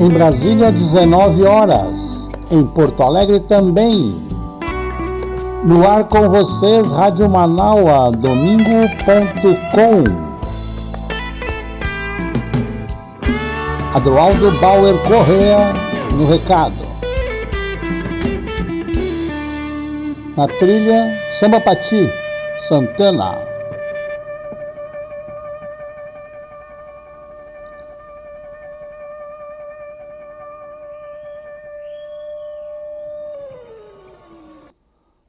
Em Brasília, 19 horas. Em Porto Alegre também. No ar com vocês, Rádio Manaua, domingo.com. Adroaldo Bauer Correa no recado. Na trilha, Samba Pati, Santana.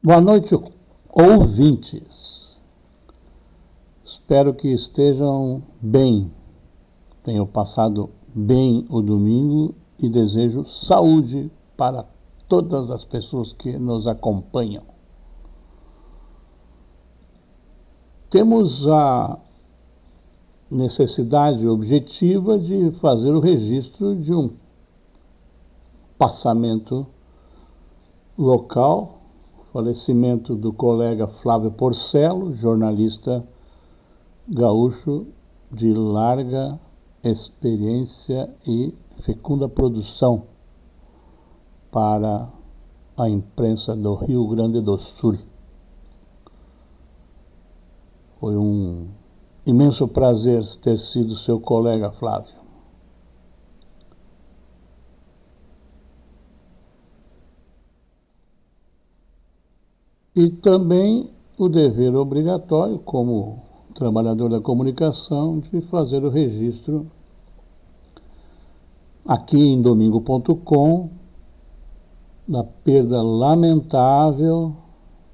Boa noite, ouvintes. Espero que estejam bem, tenham passado bem o domingo e desejo saúde para todas as pessoas que nos acompanham. Temos a necessidade objetiva de fazer o registro de um passamento local falecimento do colega Flávio Porcelo, jornalista gaúcho de larga experiência e fecunda produção para a imprensa do Rio Grande do Sul. Foi um imenso prazer ter sido seu colega, Flávio. E também o dever obrigatório, como trabalhador da comunicação, de fazer o registro aqui em domingo.com da perda lamentável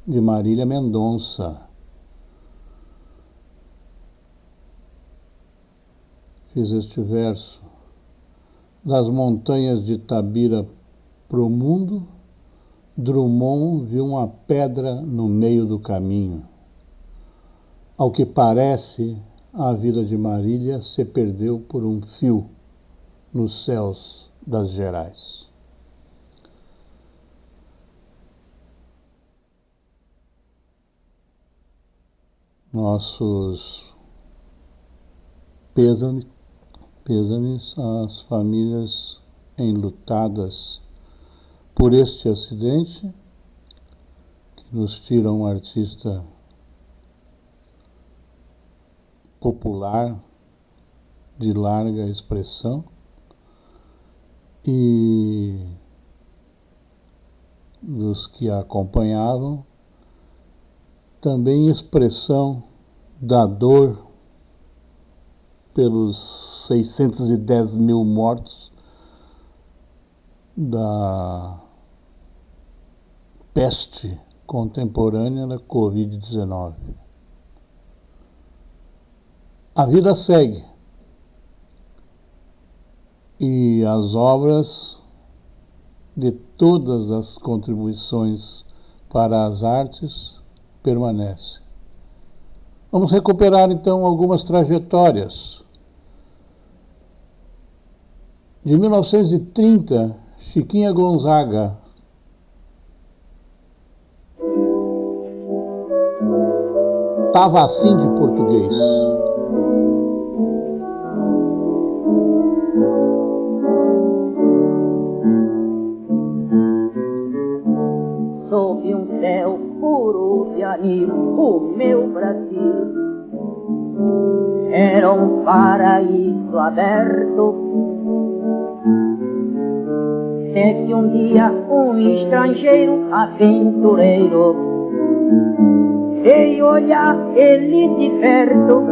de Marília Mendonça. Fiz este verso. Das montanhas de Tabira pro mundo, Drummond viu uma pedra no meio do caminho. Ao que parece, a vida de Marília se perdeu por um fio nos céus das Gerais. Nossos pêsames, pêsames às famílias enlutadas por este acidente que nos tira um artista popular de larga expressão e dos que a acompanhavam, também expressão da dor pelos 610 mil mortos da peste contemporânea da Covid-19. A vida segue e as obras de todas as contribuições para as artes permanecem. Vamos recuperar então algumas trajetórias. De 1930, Chiquinha Gonzaga estava assim de português. Sob um céu puro de anil, o meu Brasil era um paraíso aberto. Até que um dia um estrangeiro aventureiro e olhar ele de perto.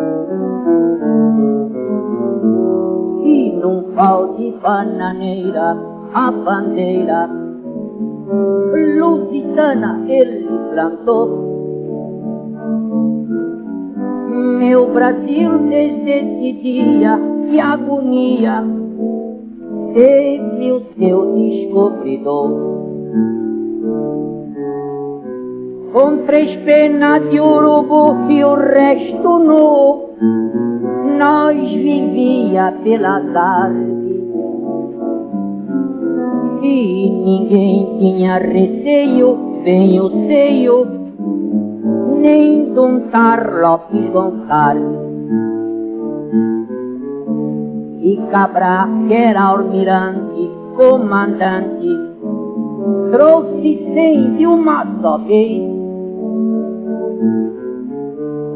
E num pau de bananeira, a bandeira lusitana ele plantou. Meu Brasil desde esse dia, que agonia, teve o seu descobridor. Com três penas de urubu e o resto nu. Nós vivia pela tarde e ninguém tinha receio, bem o seio, nem de um Gonçalves. e Cabra, que era almirante, comandante, trouxe sempre uma só vez.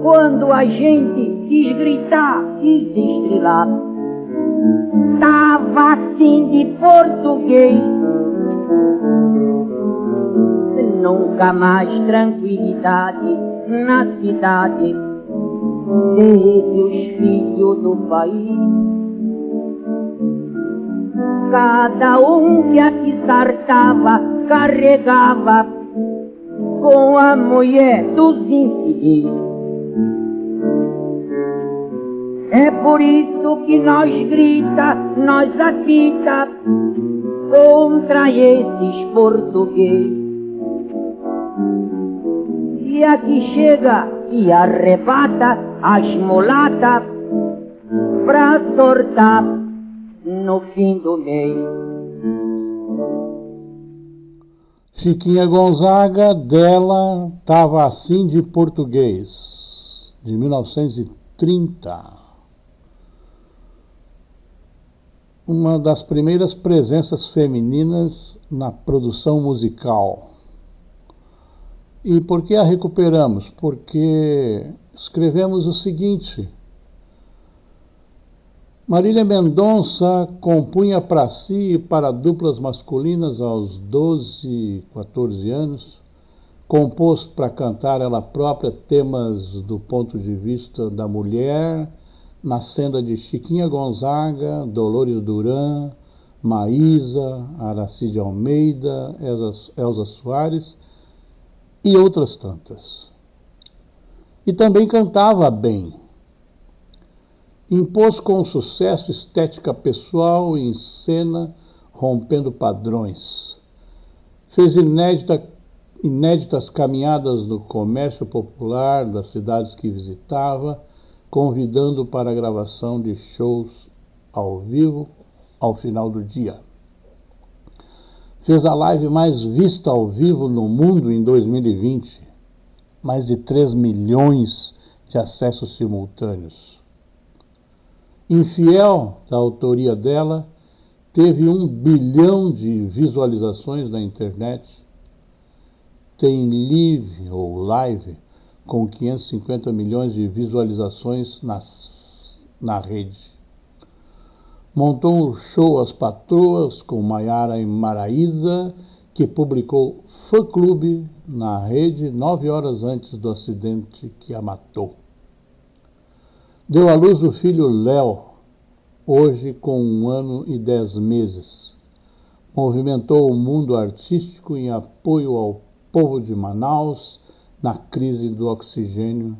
Quando a gente quis gritar, quis estrelar, tava assim de português. Nunca mais tranquilidade na cidade teve os filhos do país. Cada um que aqui sartava carregava com a mulher dos infelizes. É por isso que nós grita, nós apita contra esses portugueses. E aqui chega e arrebata as mulatas pra sortar no fim do mês. Chiquinha Gonzaga, dela estava assim de português, de 1930. Uma das primeiras presenças femininas na produção musical. E por que a recuperamos? Porque escrevemos o seguinte: Marília Mendonça compunha para si e para duplas masculinas aos 12, 14 anos, compôs para cantar ela própria temas do ponto de vista da mulher, na senda de Chiquinha Gonzaga, Dolores Duran, Maísa, Aracide Almeida, Elza, Soares e outras tantas. E também cantava bem. Impôs com sucesso estética pessoal em cena, rompendo padrões. Fez inédita, inéditas caminhadas no comércio popular das cidades que visitava, convidando para a gravação de shows ao vivo ao final do dia fez a live mais vista ao vivo no mundo em 2020, mais de 3 milhões de acessos simultâneos. Infiel, da autoria dela, teve um bilhão de visualizações na internet. Tem live ou live com 550 milhões de visualizações nas, na rede montou um show As Patroas com Maiara e Maraíza, que publicou Fã Clube na rede nove horas antes do acidente que a matou. Deu à luz o filho Léo, hoje com um ano e dez meses. Movimentou o mundo artístico em apoio ao povo de Manaus na crise do oxigênio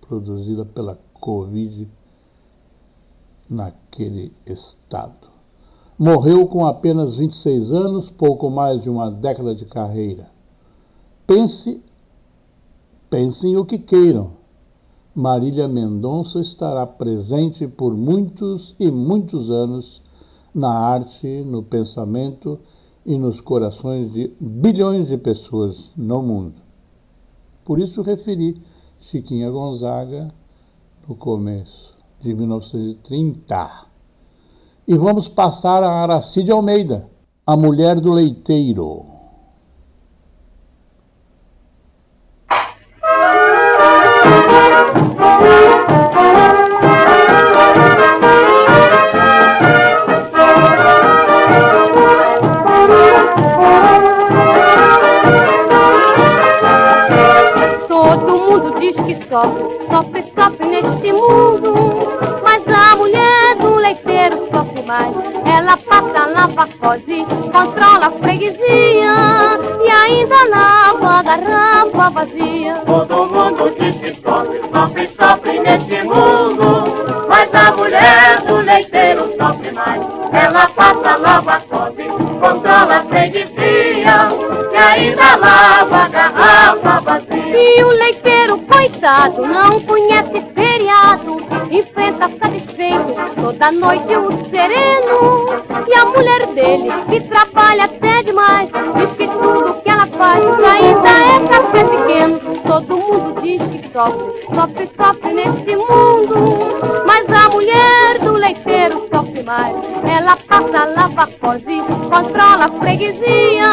produzida pela Covid-19 naquele estado. Morreu com apenas 26 anos, pouco mais de uma década de carreira. Pense, pensem o que queiram. Marília Mendonça estará presente por muitos e muitos anos na arte, no pensamento e nos corações de bilhões de pessoas no mundo. Por isso referi Chiquinha Gonzaga no começo de 1930. E vamos passar a Aracide Almeida, a mulher do leiteiro. Sofre, sofre, sofre neste mundo mais. Ela passa, lava, cose, controla a freguesia e ainda lava a garrafa vazia. Todo mundo diz que sofre, sofre, sofre nesse mundo. Mas a mulher do leiteiro sofre mais. Ela passa, lava, cose, controla a freguesia e ainda lava a garrafa vazia. E o leiteiro, não conhece feriado, enfrenta satisfeito toda noite o sereno. E a mulher dele, que trabalha até demais, diz que tudo que ela faz ainda é café pequeno. Todo mundo diz que sofre, sofre, sofre nesse mundo. Ela passa, lava, cose, controla a freguesia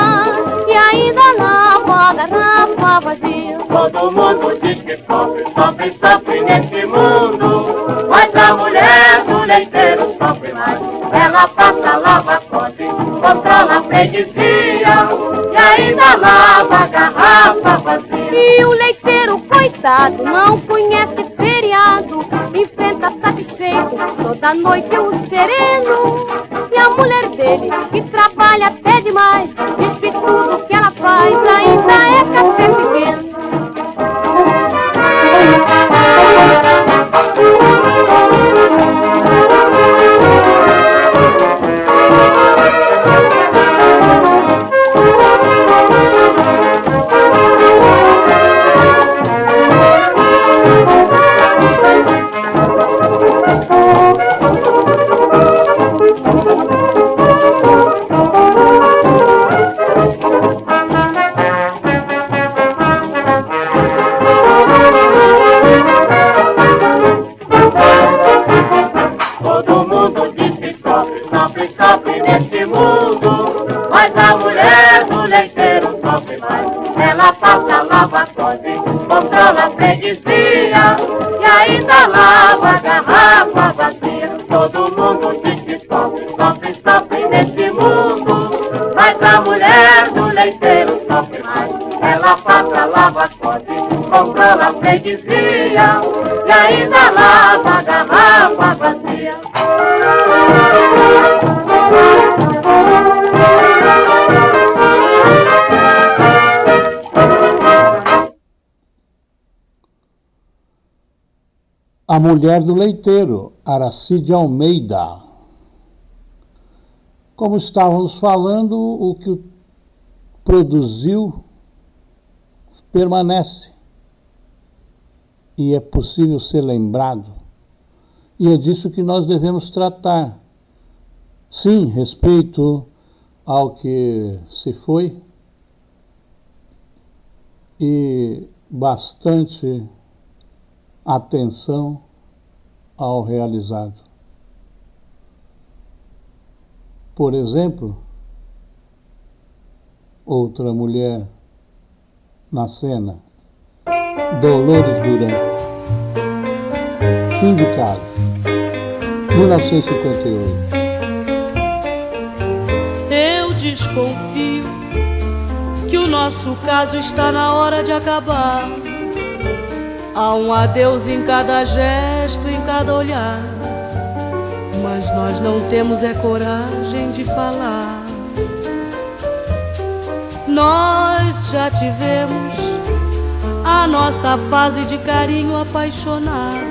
e ainda lava a garrafa vazia. Todo mundo diz que sofre, sofre, sofre nesse mundo. Mas a mulher do leiteiro sofre mais. Ela passa, lava, cose, controla a freguesia e ainda lava a. E o leiteiro, coitado, não conhece feriado, enfrenta satisfeito toda noite o sereno. E a mulher dele, que trabalha até demais, diz Ela passa, lava, cose, controla a freguesia e ainda lava garrafa vazia. Todo mundo diz que sofre, sofre, sofre nesse mundo. Mas a mulher do leiteiro sofre mais. Ela passa, lava, cose, controla a freguesia e ainda lava garrafa vazia. A Mulher do Leiteiro, Aracide Almeida. Como estávamos falando, o que produziu permanece e é possível ser lembrado. E é disso que nós devemos tratar. Sim, respeito ao que se foi e bastante atenção ao realizado. Por exemplo, outra mulher na cena, Dolores Duran. Fim de caso, 1958. Eu desconfio que o nosso caso está na hora de acabar. Há um adeus em cada gesto, em cada olhar. Mas nós não temos é coragem de falar. Nós já tivemos a nossa fase de carinho apaixonado,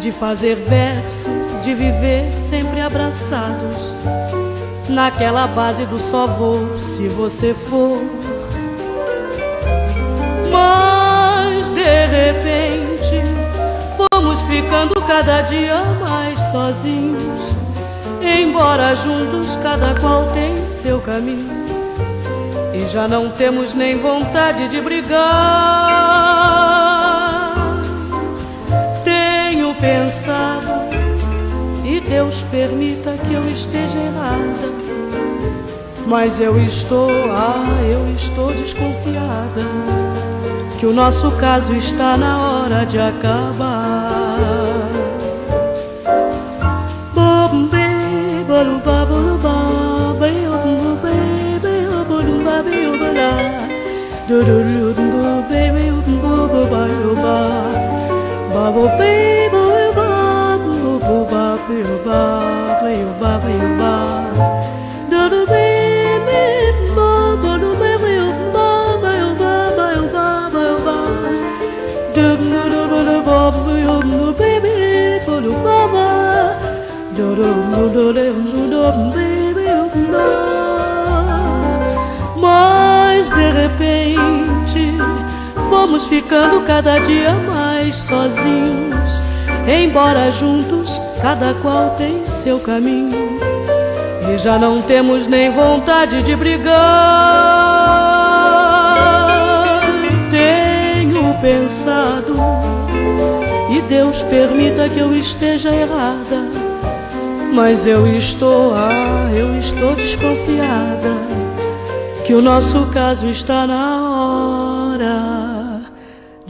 de fazer verso, de viver sempre abraçados. Naquela base do só vou se você for. Repente fomos ficando cada dia mais sozinhos. Embora juntos cada qual tem seu caminho. E já não temos nem vontade de brigar. Tenho pensado, e Deus permita que eu esteja errada. Mas eu estou, ah, eu estou desconfiada que o nosso caso está na hora de acabar. Fomos ficando cada dia mais sozinhos. Embora juntos, cada qual tem seu caminho. E já não temos nem vontade de brigar. Tenho pensado, e Deus permita que eu esteja errada. Mas eu estou, ah, eu estou desconfiada que o nosso caso está na hora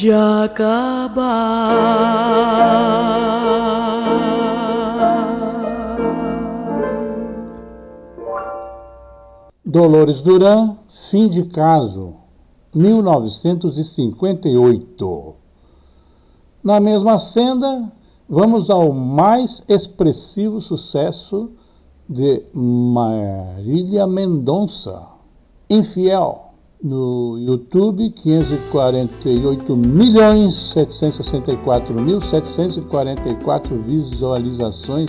de acabar. Dolores Duran, fim de caso, 1958. Na mesma senda, vamos ao mais expressivo sucesso de Marília Mendonça, Infiel. No YouTube, 548 milhões 764 mil 744 visualizações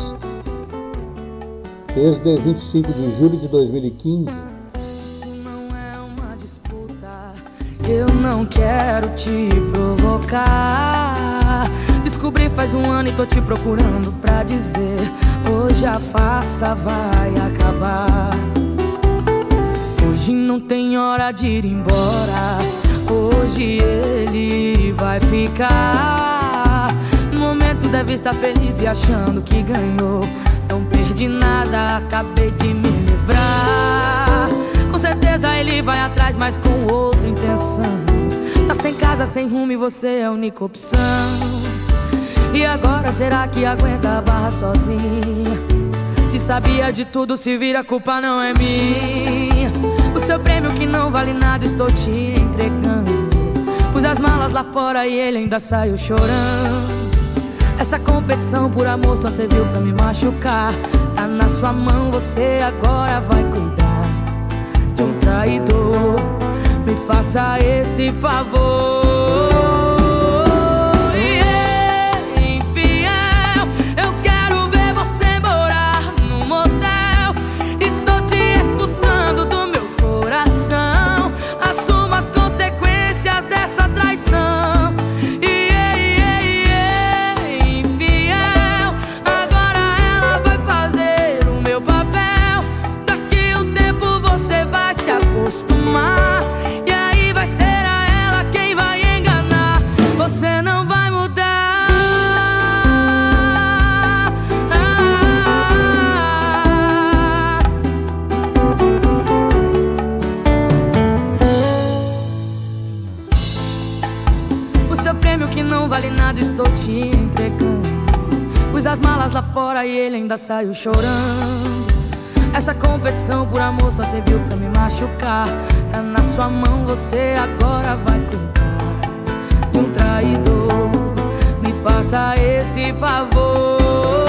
desde 25 de julho de 2015. não é uma disputa. Eu não quero te provocar. Descobri faz um ano e tô te procurando pra dizer: hoje a farsa vai acabar. Hoje não tem hora de ir embora. Hoje ele vai ficar. No momento deve estar feliz e achando que ganhou. Não perdi nada, acabei de me livrar. Com certeza ele vai atrás, mas com outra intenção. Tá sem casa, sem rumo e você é a única opção. E agora será que aguenta a barra sozinha? Se sabia de tudo, se vira, a culpa não é minha. Seu prêmio que não vale nada, estou te entregando. Pus as malas lá fora e ele ainda saiu chorando. Essa competição por amor só serviu pra me machucar. Tá na sua mão, você agora vai cuidar de um traidor. Me faça esse favor. Saiu chorando. Essa competição por amor só serviu pra me machucar. Tá na sua mão, você agora vai cuidar de um traidor. Me faça esse favor.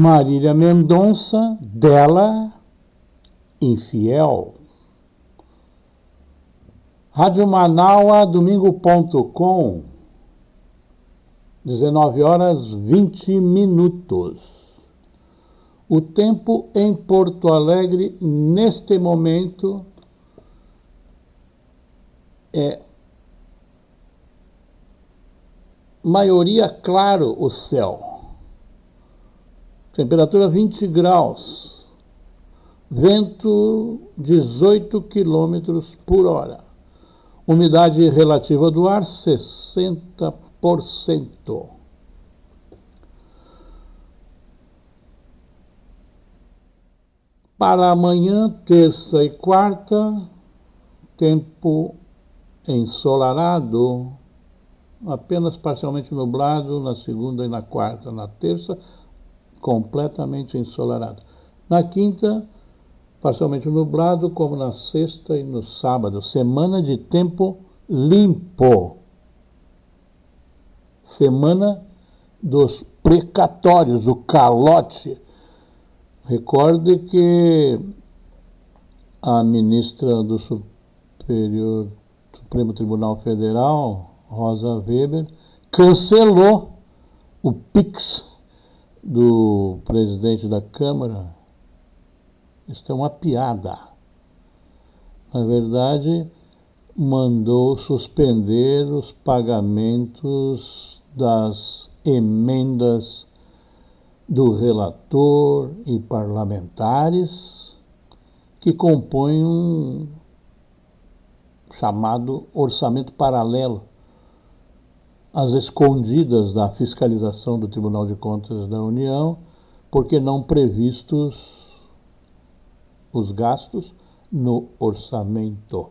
Marília Mendonça, dela, Infiel. Rádio Manaua, domingo.com, 19 horas 20 minutos. O tempo em Porto Alegre, neste momento, é maioria claro o céu. Temperatura 20 graus. Vento 18 quilômetros por hora. Umidade relativa do ar 60%. Para amanhã, terça e quarta, tempo ensolarado, apenas parcialmente nublado na segunda e na quarta. Na terça, completamente ensolarado. Na quinta, parcialmente nublado, como na sexta e no sábado. Semana de tempo limpo. Semana dos precatórios, o calote. Recorde que a ministra do Superior Supremo Tribunal Federal, Rosa Weber, cancelou o PIX do presidente da Câmara. Isso é uma piada. Na verdade, mandou suspender os pagamentos das emendas do relator e parlamentares que compõem um chamado orçamento paralelo às escondidas da fiscalização do Tribunal de Contas da União, porque não previstos os gastos no orçamento.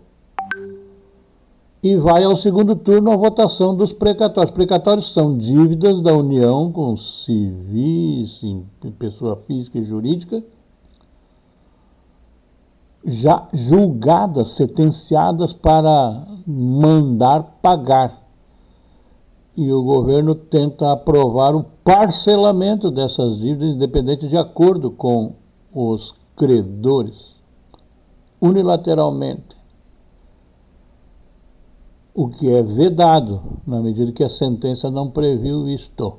E vai ao segundo turno a votação dos precatórios. Precatórios são dívidas da União com civis, pessoa física e jurídica, já julgadas, sentenciadas para mandar pagar. E o governo tenta aprovar o parcelamento dessas dívidas, independente de acordo com os credores, unilateralmente. O que é vedado, na medida que a sentença não previu isto,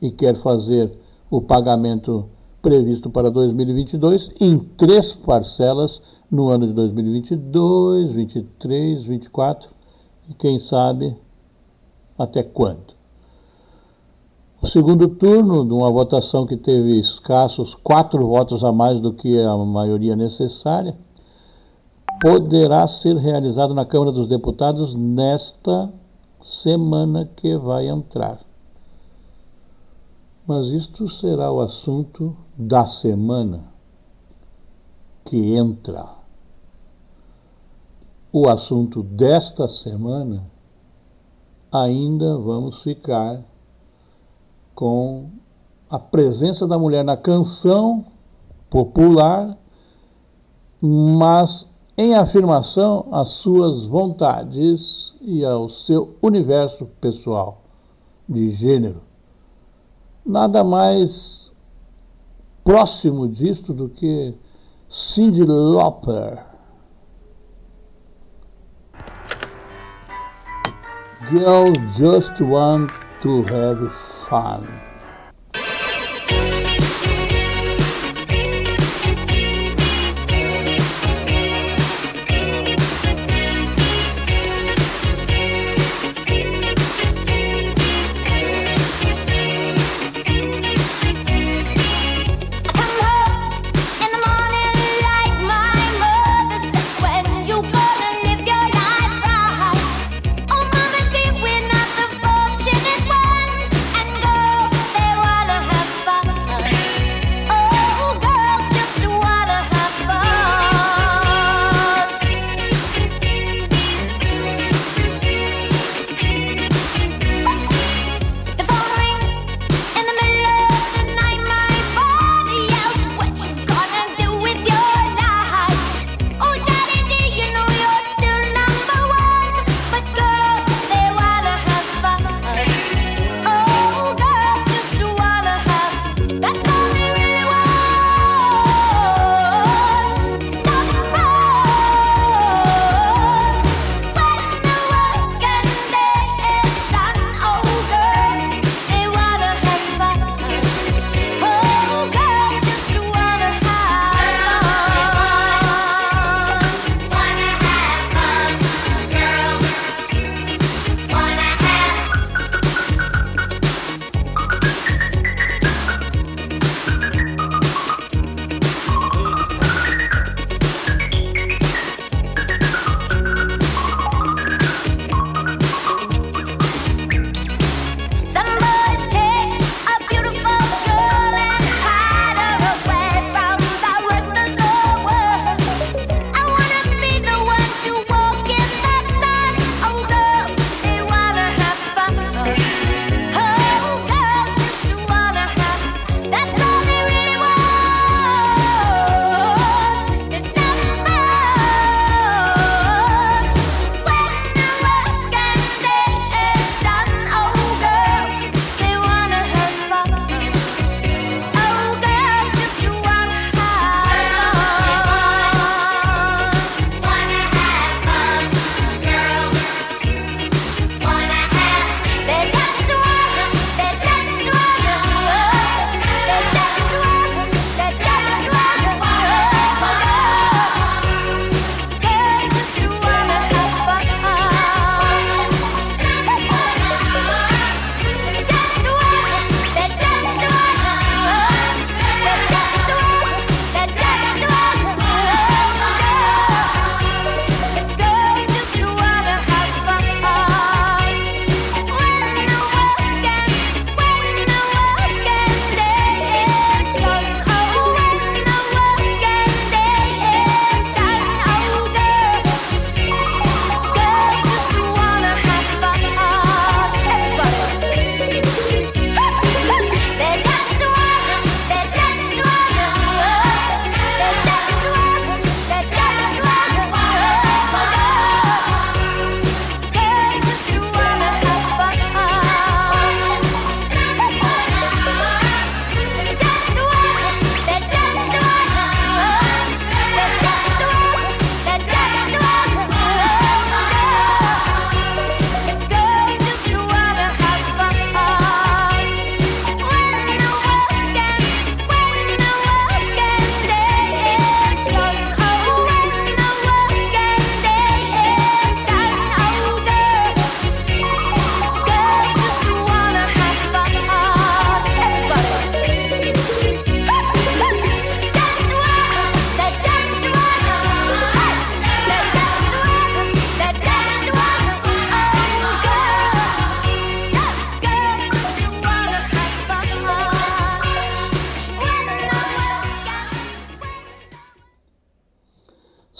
e quer fazer o pagamento previsto para 2022 em três parcelas no ano de 2022, 23, 24 e quem sabe até quando. O segundo turno, de uma votação que teve escassos quatro votos a mais do que a maioria necessária, poderá ser realizado na Câmara dos Deputados nesta semana que vai entrar. Mas isto será o assunto da semana que entra. O assunto desta semana ainda vamos ficar com a presença da mulher na canção popular, mas em afirmação às suas vontades e ao seu universo pessoal de gênero. Nada mais próximo disto do que Cyndi Lauper. Girls just want to have fun.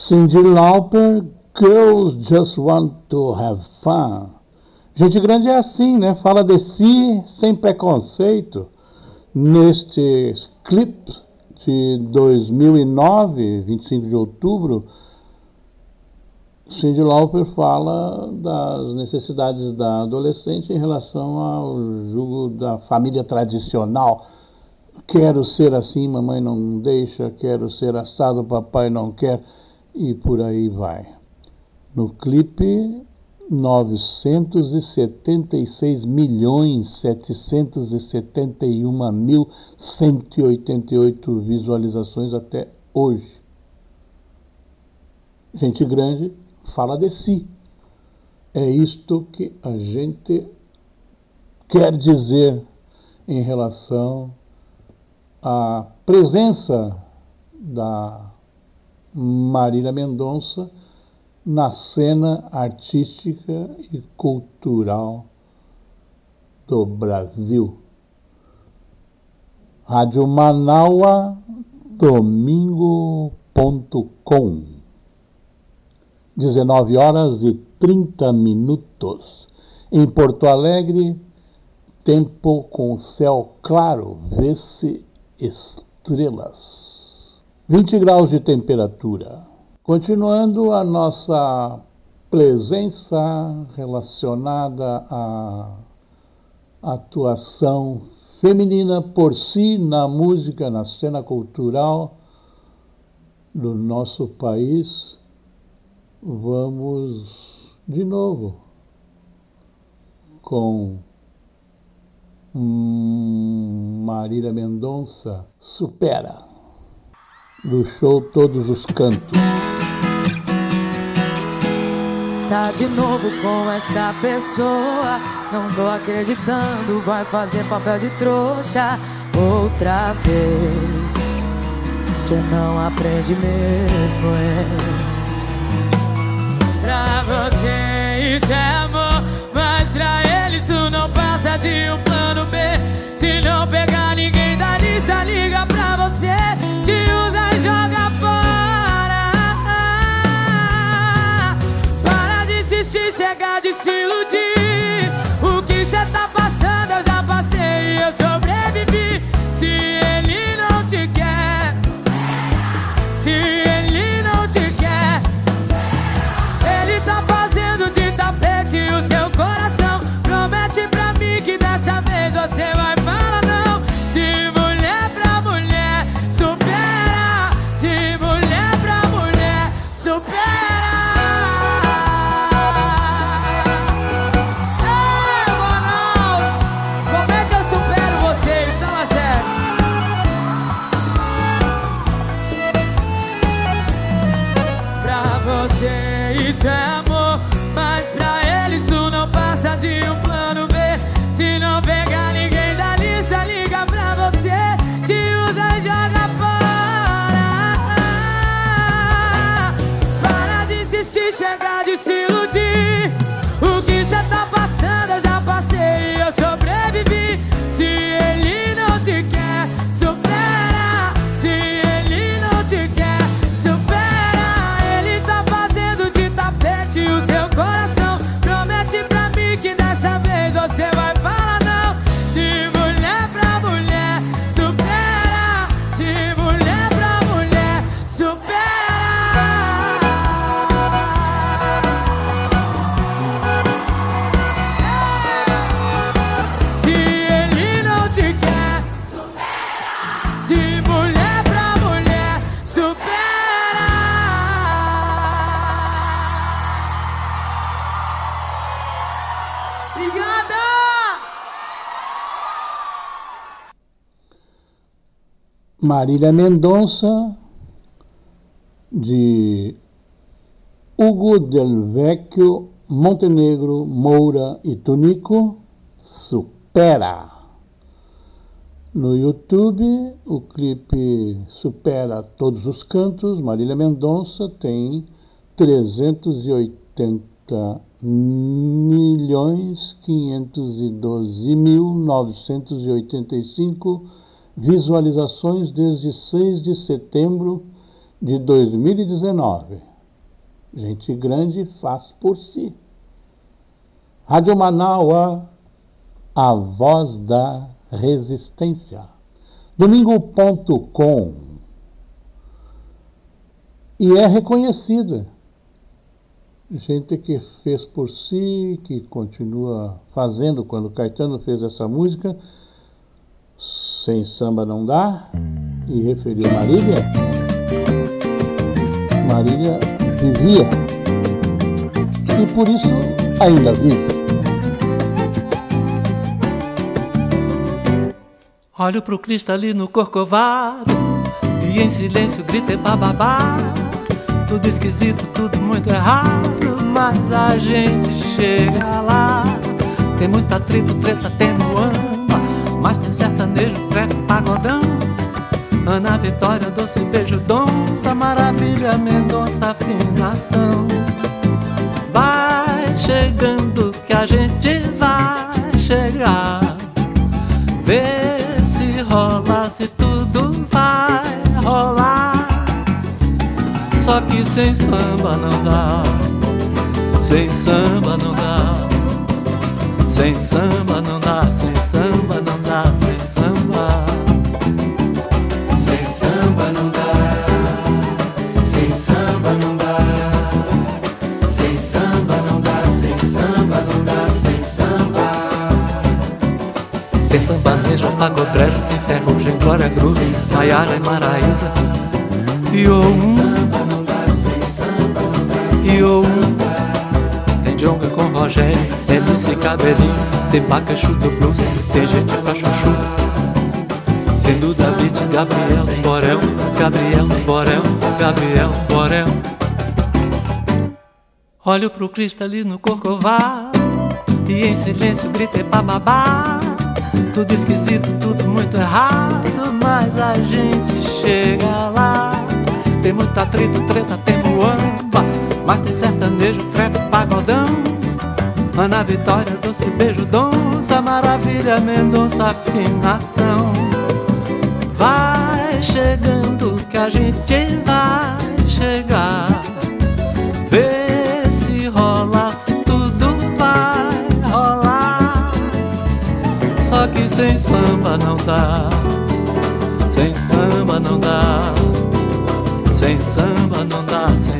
Cindy Lauper, Girls Just Want to Have Fun. Gente grande é assim, né? Fala de si sem preconceito. Neste clipe de 2009, 25 de outubro, Cindy Lauper fala das necessidades da adolescente em relação ao jugo da família tradicional. Quero ser assim, mamãe não deixa, quero ser assado, papai não quer, e por aí vai. No clipe, 976 milhões 771 mil 188 visualizações até hoje. Gente grande fala de si. É isto que a gente quer dizer em relação à presença da Marília Mendonça na cena artística e cultural do Brasil. Rádio Manaua, domingo.com 19 horas e 30 minutos. Em Porto Alegre, tempo com céu claro, vê-se estrelas. 20 graus de temperatura. Continuando a nossa presença relacionada à atuação feminina por si na música, na cena cultural do nosso país, vamos de novo com Marília Mendonça Supera show Todos os Cantos. Tá de novo com essa pessoa, não tô acreditando, vai fazer papel de trouxa outra vez. Você não aprende mesmo, é pra você isso é amor Mas pra ele isso não passa de um plano B Se não pegar ninguém da lista, liga pra Se não pegar Marília Mendonça, de Hugo Del Vecchio, Montenegro, Moura e Tonico, Supera. No YouTube, o clipe supera todos os cantos. Marília Mendonça tem 380 milhões 512 mil 985 visualizações desde 6 de setembro de 2019. Gente grande faz por si. Rádio Manaua, a voz da resistência. Domingo.com. E é reconhecida. Gente que fez por si, que continua fazendo. Quando Caetano fez essa música, sem samba não dá, e referiu Marília, Marília vivia. E por isso ainda vive. Olho pro cristalino corcovado e em silêncio grito pra babá. Tudo esquisito, tudo muito errado, mas a gente chega lá. Tem muita treta, mas tem sertanejo, treco, pagodão. Ana Vitória, doce beijo, donça, maravilha, Mendonça, afinação. Vai chegando que a gente vai chegar. Vê rola, se tudo vai rolar. Só que sem samba não dá, sem samba não dá, sem samba não dá, sem samba não pagodrejo, tem ferrugem, glória, groove, Maiara e Maraísa. E o e o Tem Jonga com Rogério, MC Cabelinho, tem Paca, Chuta, Blues, tem gente pra chuchu. Tem Duda, Beat, Gabriel, Borel, Gabriel, Borel, Gabriel, Borel. Olho pro cristalino corcovado e em silêncio gritei pra babá. Tudo esquisito, tudo muito errado, mas a gente chega lá. Tem muita treta, treta, tem muamba, mas tem sertanejo, trepa, pagodão. Ana Vitória, doce beijo, donça, maravilha, Mendonça, afinação. Vai chegando que a gente vai chegar. Samba não dá. Sem samba não dá. Sem samba não dá. Sem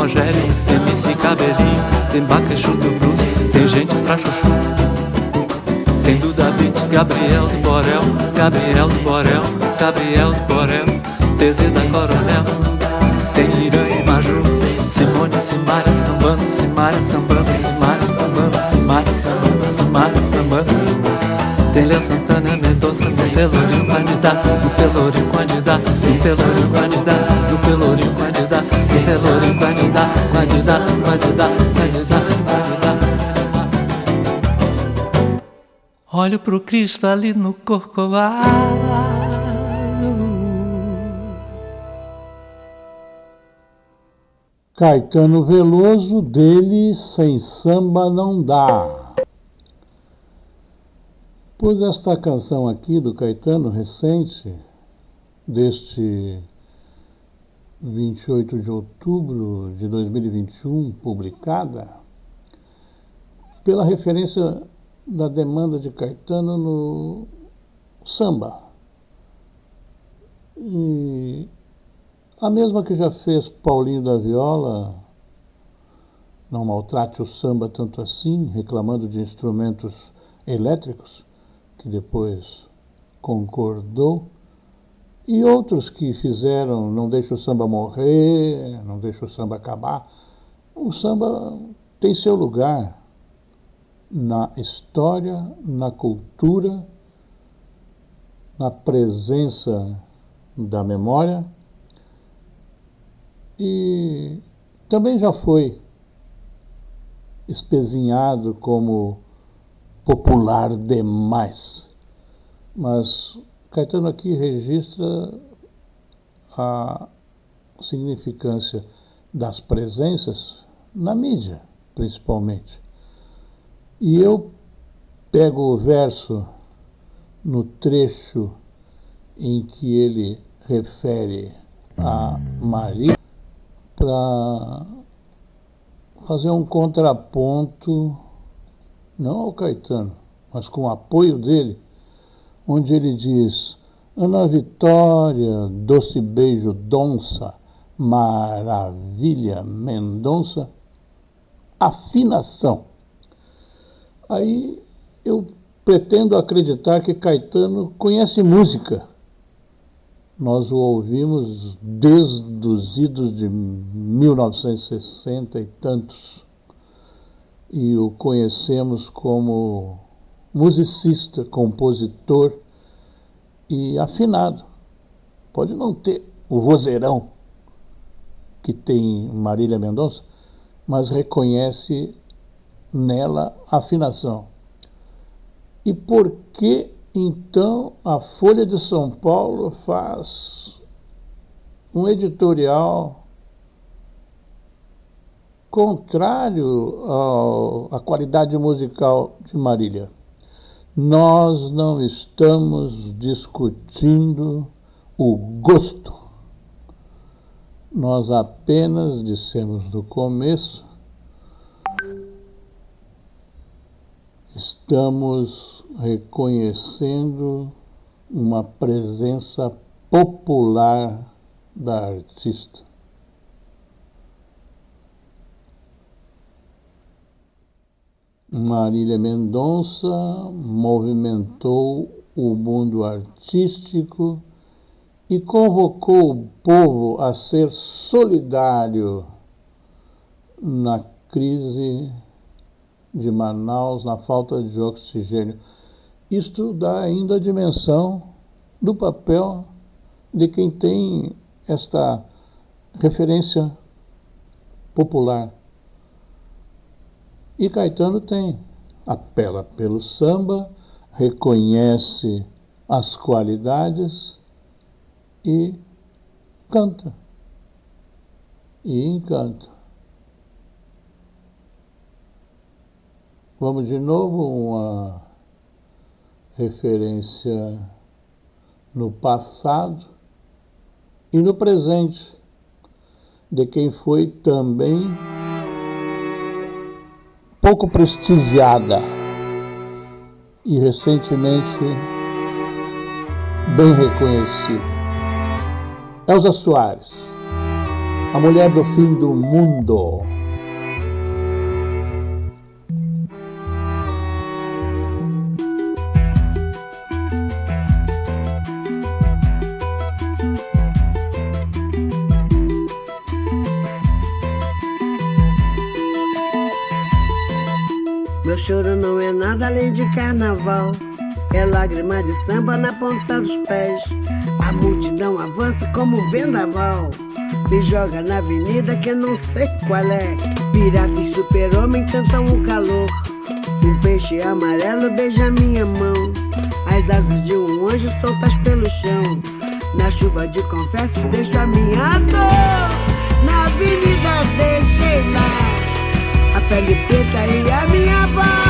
Rogério, tem MC Cabelinho, tem Baca, Chuto, Blues, tem gente pra chuchu. Tem Duda Beat, Gabriel do Borel, Gabriel do Borel, Gabriel do Borel, Tezeza Coronel, tem Irã e Maju, Simone, Simária, sambando, Simária, sambando, Simária, sambando, Simária, sambando, Simária, sambando. Tem Léo Santana, Mendonça, no Pelourinho candidato, no Pelourinho candidato, no Pelourinho candidato, no Pelourinho candidato, no Pelourinho candidato, candidato, candidato, candidato, candidato. Olho pro Cristo ali no Corcovado. Caetano Veloso, dele sem samba não dá. Pus esta canção aqui do Caetano recente, deste 28 de outubro de 2021, publicada, pela referência da demanda de Caetano no samba. E a mesma que já fez Paulinho da Viola, não maltrate o samba tanto assim, reclamando de instrumentos elétricos, que depois concordou, e outros que fizeram Não Deixa o Samba Morrer, Não Deixa o Samba Acabar. O samba tem seu lugar na história, na cultura, na presença da memória e também já foi espezinhado como popular demais. Mas Caetano aqui registra a significância das presenças na mídia, principalmente. E eu pego o verso no trecho em que ele refere a Maria para fazer um contraponto, não ao Caetano, mas com o apoio dele, onde ele diz: Ana Vitória, doce beijo, donça, maravilha, Mendonça, afinação. Aí eu pretendo acreditar que Caetano conhece música. Nós o ouvimos desde os idos de 1960 e tantos. E o conhecemos como musicista, compositor e afinado. Pode não ter o vozeirão que tem Marília Mendonça, mas reconhece nela afinação. E por que então a Folha de São Paulo faz um editorial contrário à qualidade musical de Marília? Nós não estamos discutindo o gosto. Nós apenas dissemos no começo estamos reconhecendo uma presença popular da artista. Marília Mendonça movimentou o mundo artístico e convocou o povo a ser solidário na crise de Manaus na falta de oxigênio. Isto dá ainda a dimensão do papel de quem tem esta referência popular. E Caetano tem, apela pelo samba, reconhece as qualidades e canta. E encanta. Vamos de novo uma referência no passado e no presente de quem foi também pouco prestigiada e recentemente bem reconhecida. Elza Soares, a mulher do fim do mundo. Nada além de carnaval. É lágrima de samba na ponta dos pés. A multidão avança como um vendaval. Me joga na avenida que não sei qual é. Pirata e super-homem tentam o calor. Um peixe amarelo beija minha mão. As asas de um anjo soltas pelo chão. Na chuva de confetes deixo a minha dor. Na avenida deixei lá a pele preta e a minha voz.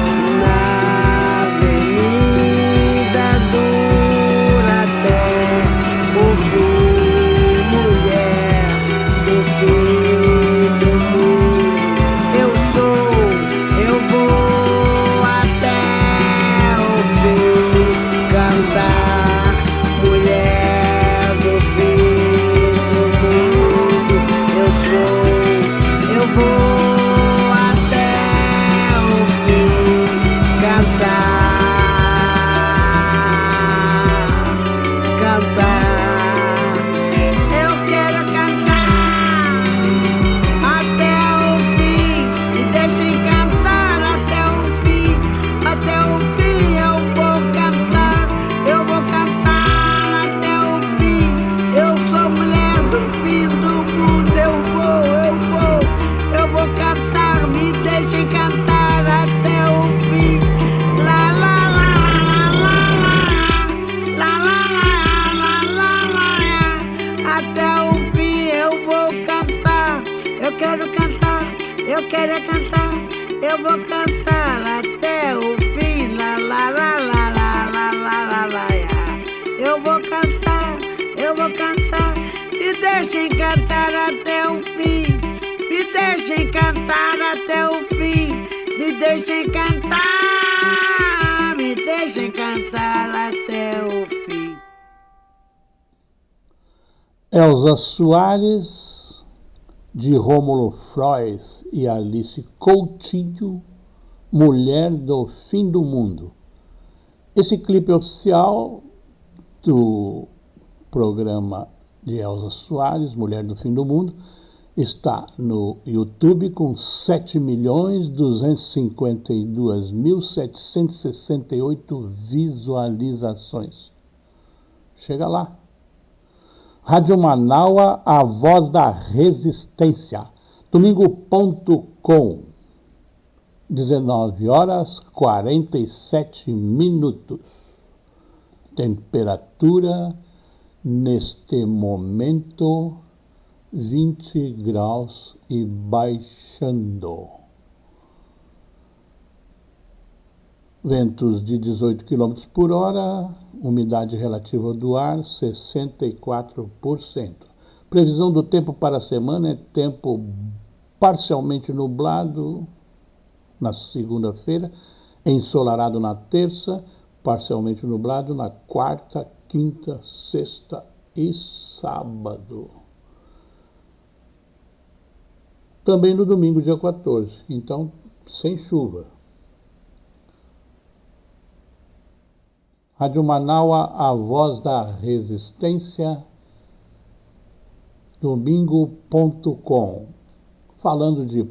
deixem cantar. Me deixem cantar até o fim. Elza Soares, de Rômulo Frois e Alice Coutinho, Mulher do Fim do Mundo. Esse clipe oficial do programa de Elza Soares, Mulher do Fim do Mundo, está no YouTube com 7.252.768 visualizações. Chega lá. Rádio Manaua, a voz da resistência. Domingo.com. 19 horas 47 minutos. Temperatura neste momento 20 graus e baixando. Ventos de 18 km por hora, umidade relativa do ar 64%. Previsão do tempo para a semana é tempo parcialmente nublado na segunda-feira, ensolarado na terça, parcialmente nublado na quarta, quinta, sexta e sábado. Também no domingo, dia 14, então sem chuva. Rádio Manaua, a voz da resistência, domingo.com, falando de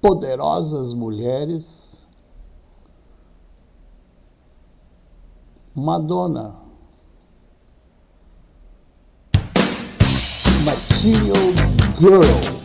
poderosas mulheres. Madonna. Material Girl.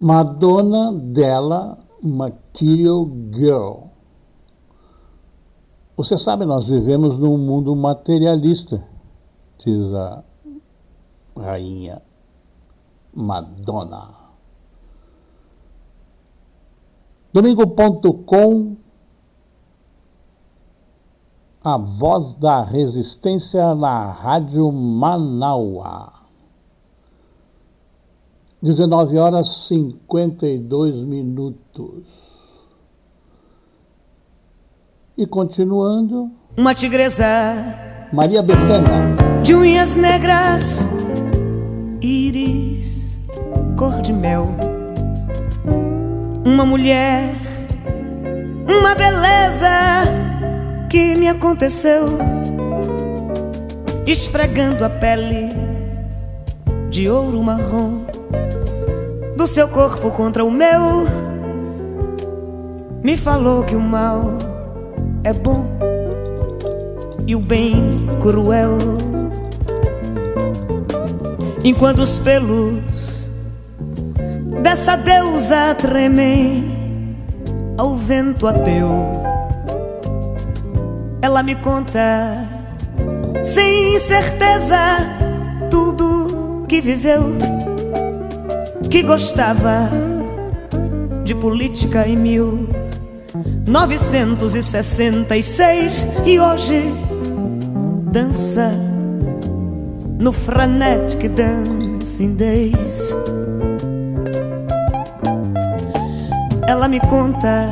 Madonna dela Material Girl. Você sabe, nós vivemos num mundo materialista, diz a rainha Madonna. Domingo.com A voz da resistência na Rádio Manaua. 19 horas 52 minutos. E continuando, Uma tigresa. Maria Bethânia. de unhas negras, íris, cor de mel. Uma mulher, uma beleza. Que me aconteceu, esfregando a pele de ouro marrom do seu corpo contra o meu. Me falou que o mal é bom e o bem cruel. Enquanto os pelos dessa deusa tremem ao vento ateu, ela me conta sem certeza tudo que viveu, que gostava de política em mil. 966 e hoje dança no Frenetic Dancing Days. Ela me conta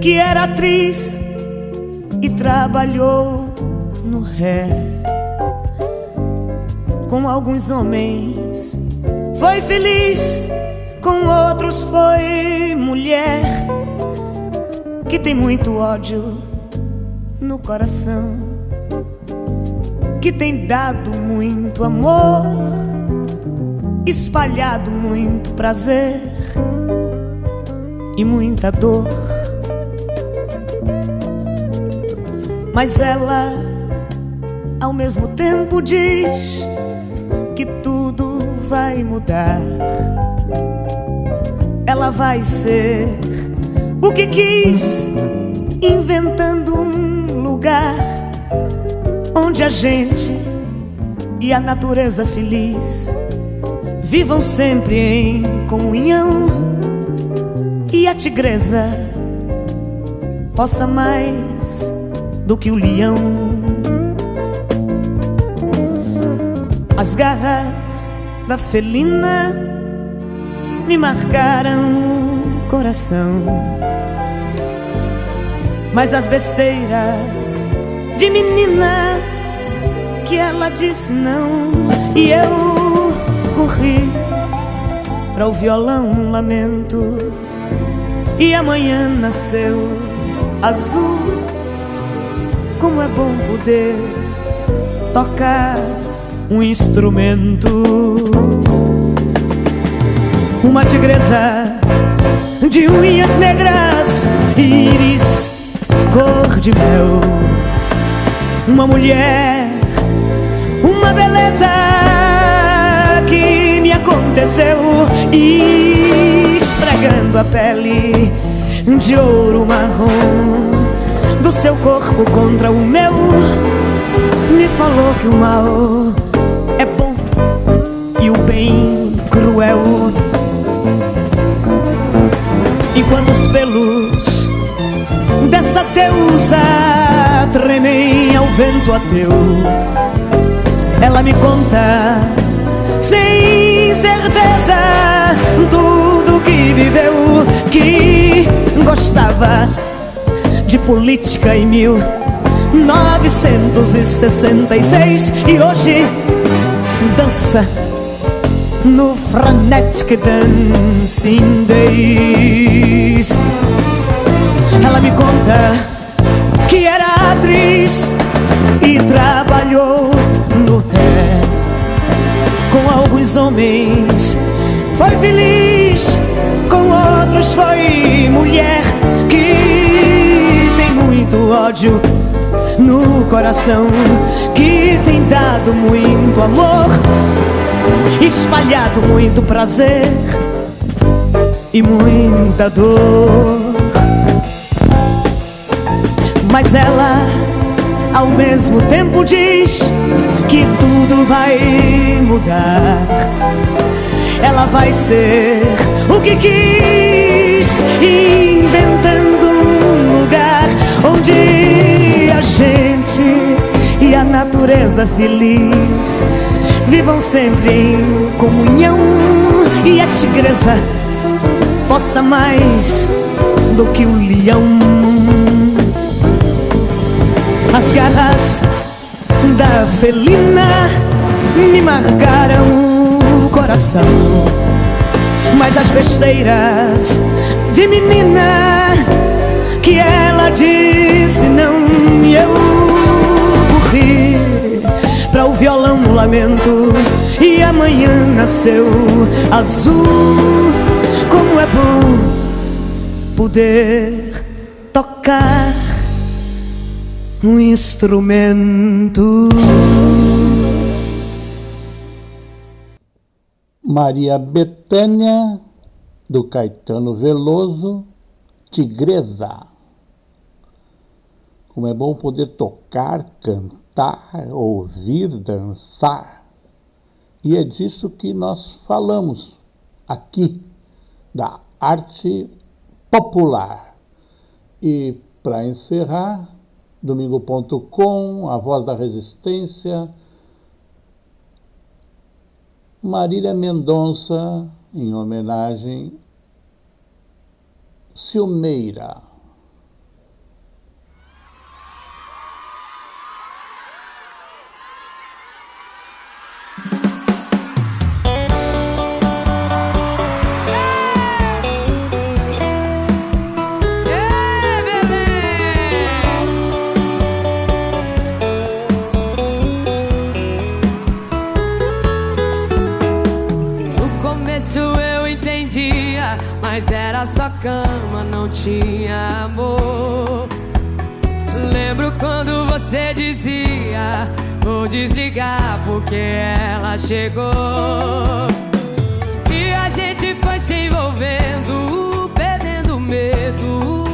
que era atriz e trabalhou no ré com alguns homens. Foi feliz, com outros foi mulher que tem muito ódio no coração, que tem dado muito amor, espalhado muito prazer e muita dor. Mas ela, ao mesmo tempo, diz vai mudar. Ela vai ser o que quis, inventando um lugar onde a gente e a natureza feliz vivam sempre em comunhão e a tigresa possa mais do que o leão. As garras da felina me marcaram o coração. Mas as besteiras de menina que ela disse não e eu corri para o violão um lamento e amanhã nasceu azul. Como é bom poder tocar um instrumento. Uma tigresa de unhas negras, íris, cor de mel. Uma mulher, uma beleza que me aconteceu, esfregando a pele de ouro marrom do seu corpo contra o meu. Me falou que o mal bem cruel. Enquanto os pelos dessa deusa tremem ao vento ateu, ela me conta sem certeza tudo que viveu, que gostava de política em 1966 e hoje dança no Frenetic Dancing Days. Ela me conta que era atriz e trabalhou no ré com alguns homens. Foi feliz, com outros foi mulher que tem muito ódio no coração, que tem dado muito amor, espalhado muito prazer e muita dor. Mas ela ao mesmo tempo diz que tudo vai mudar. Ela vai ser o que quis, inventando um lugar onde gente e a natureza feliz vivam sempre em comunhão e a tigresa possa mais do que o leão. As garras da felina me marcaram o coração. Mas as besteiras de menina que ela disse não e eu corri para o violão no lamento e amanhã nasceu azul. Como é bom poder tocar um instrumento. Maria Betânia, do Caetano Veloso, Tigresa. Como é bom poder tocar, cantar, ouvir, dançar. E é disso que nós falamos aqui, da arte popular. E para encerrar, domingo.com, A Voz da Resistência, Marília Mendonça, em homenagem Silmeira. Tinha amor. Lembro quando você dizia: Vou desligar porque ela chegou. E a gente foi se envolvendo, perdendo medo.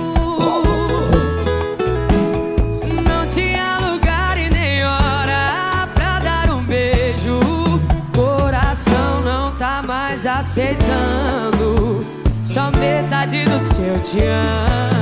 Aceitando. Só metade do seu te amo.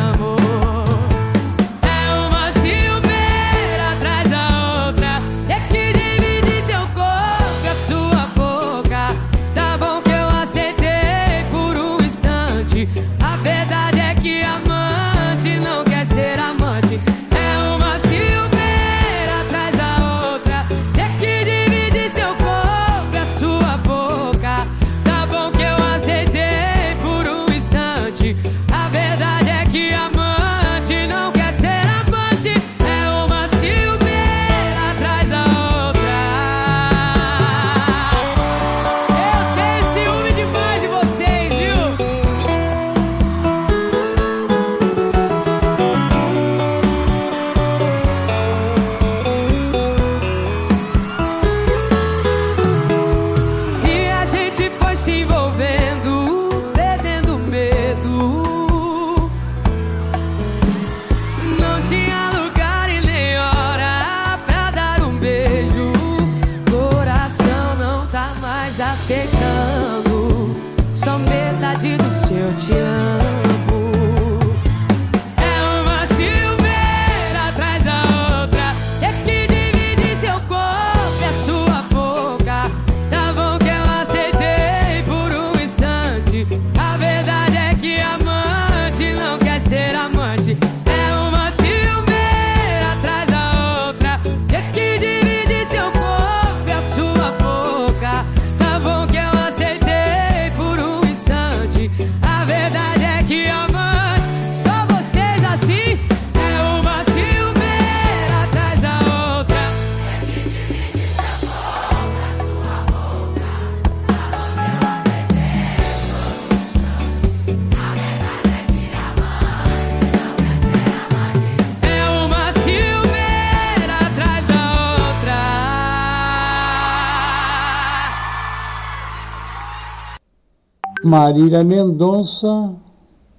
Marília Mendonça,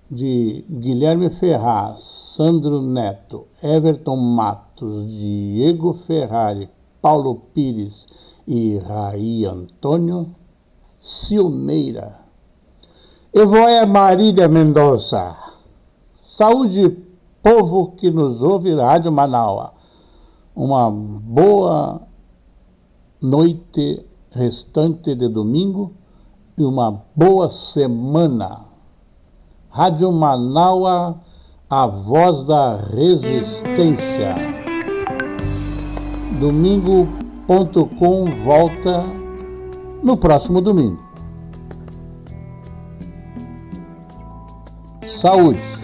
de Guilherme Ferraz, Sandro Neto, Everton Matos, Diego Ferrari, Paulo Pires e Raí Antônio, Silmeira. Evoé Marília Mendonça. Saúde, povo que nos ouve, Rádio Manaus. Uma boa noite restante de domingo e uma boa semana. Rádio Manaua, a voz da resistência. Domingo.com volta no próximo domingo. Saúde!